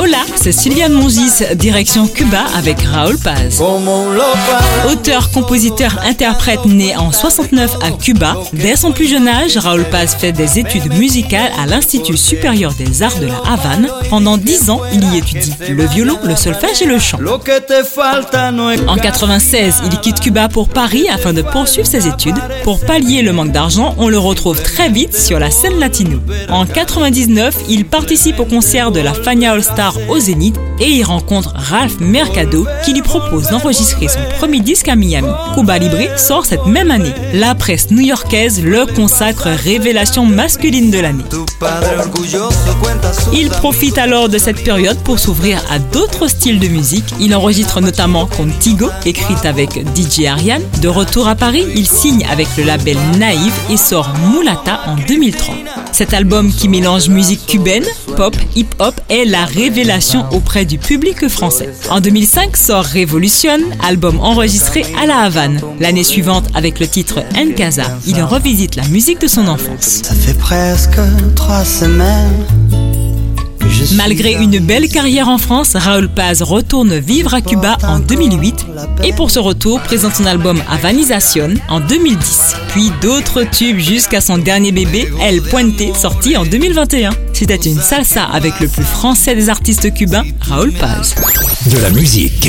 Hola, c'est Sylviane Mongis, direction Cuba avec Raoul Paz. Auteur, compositeur, interprète né en 69 à Cuba, dès son plus jeune âge, Raoul Paz fait des études musicales à l'Institut supérieur des arts de la Havane. Pendant 10 ans, il y étudie le violon, le solfège et le chant. En 96, il quitte Cuba pour Paris afin de poursuivre ses études. Pour pallier le manque d'argent, on le retrouve très vite sur la scène latino. En 99, il participe au concert de la Fania All Star au Zénith et il rencontre Ralph Mercado qui lui propose d'enregistrer son premier disque à Miami. Cuba Libre sort cette même année. La presse new-yorkaise le consacre révélation masculine de l'année. Il profite alors de cette période pour s'ouvrir à d'autres styles de musique. Il enregistre notamment Contigo, écrite avec DJ Ariane. De retour à Paris, il signe avec le label Naïve et sort Mulata en 2003. Cet album qui mélange musique cubaine, pop, hip-hop est la révélation auprès du public français. En 2005 sort Révolution, album enregistré à La Havane. L'année suivante, avec le titre En Casa, il revisite la musique de son enfance. Ça fait presque trois semaines. Malgré une belle carrière en France, Raoul Paz retourne vivre à Cuba en 2008 et pour ce retour présente son album Havanización en 2010. Puis d'autres tubes jusqu'à son dernier bébé, El Puente, sorti en 2021. C'était une salsa avec le plus français des artistes cubains, Raoul Paz. De la musique.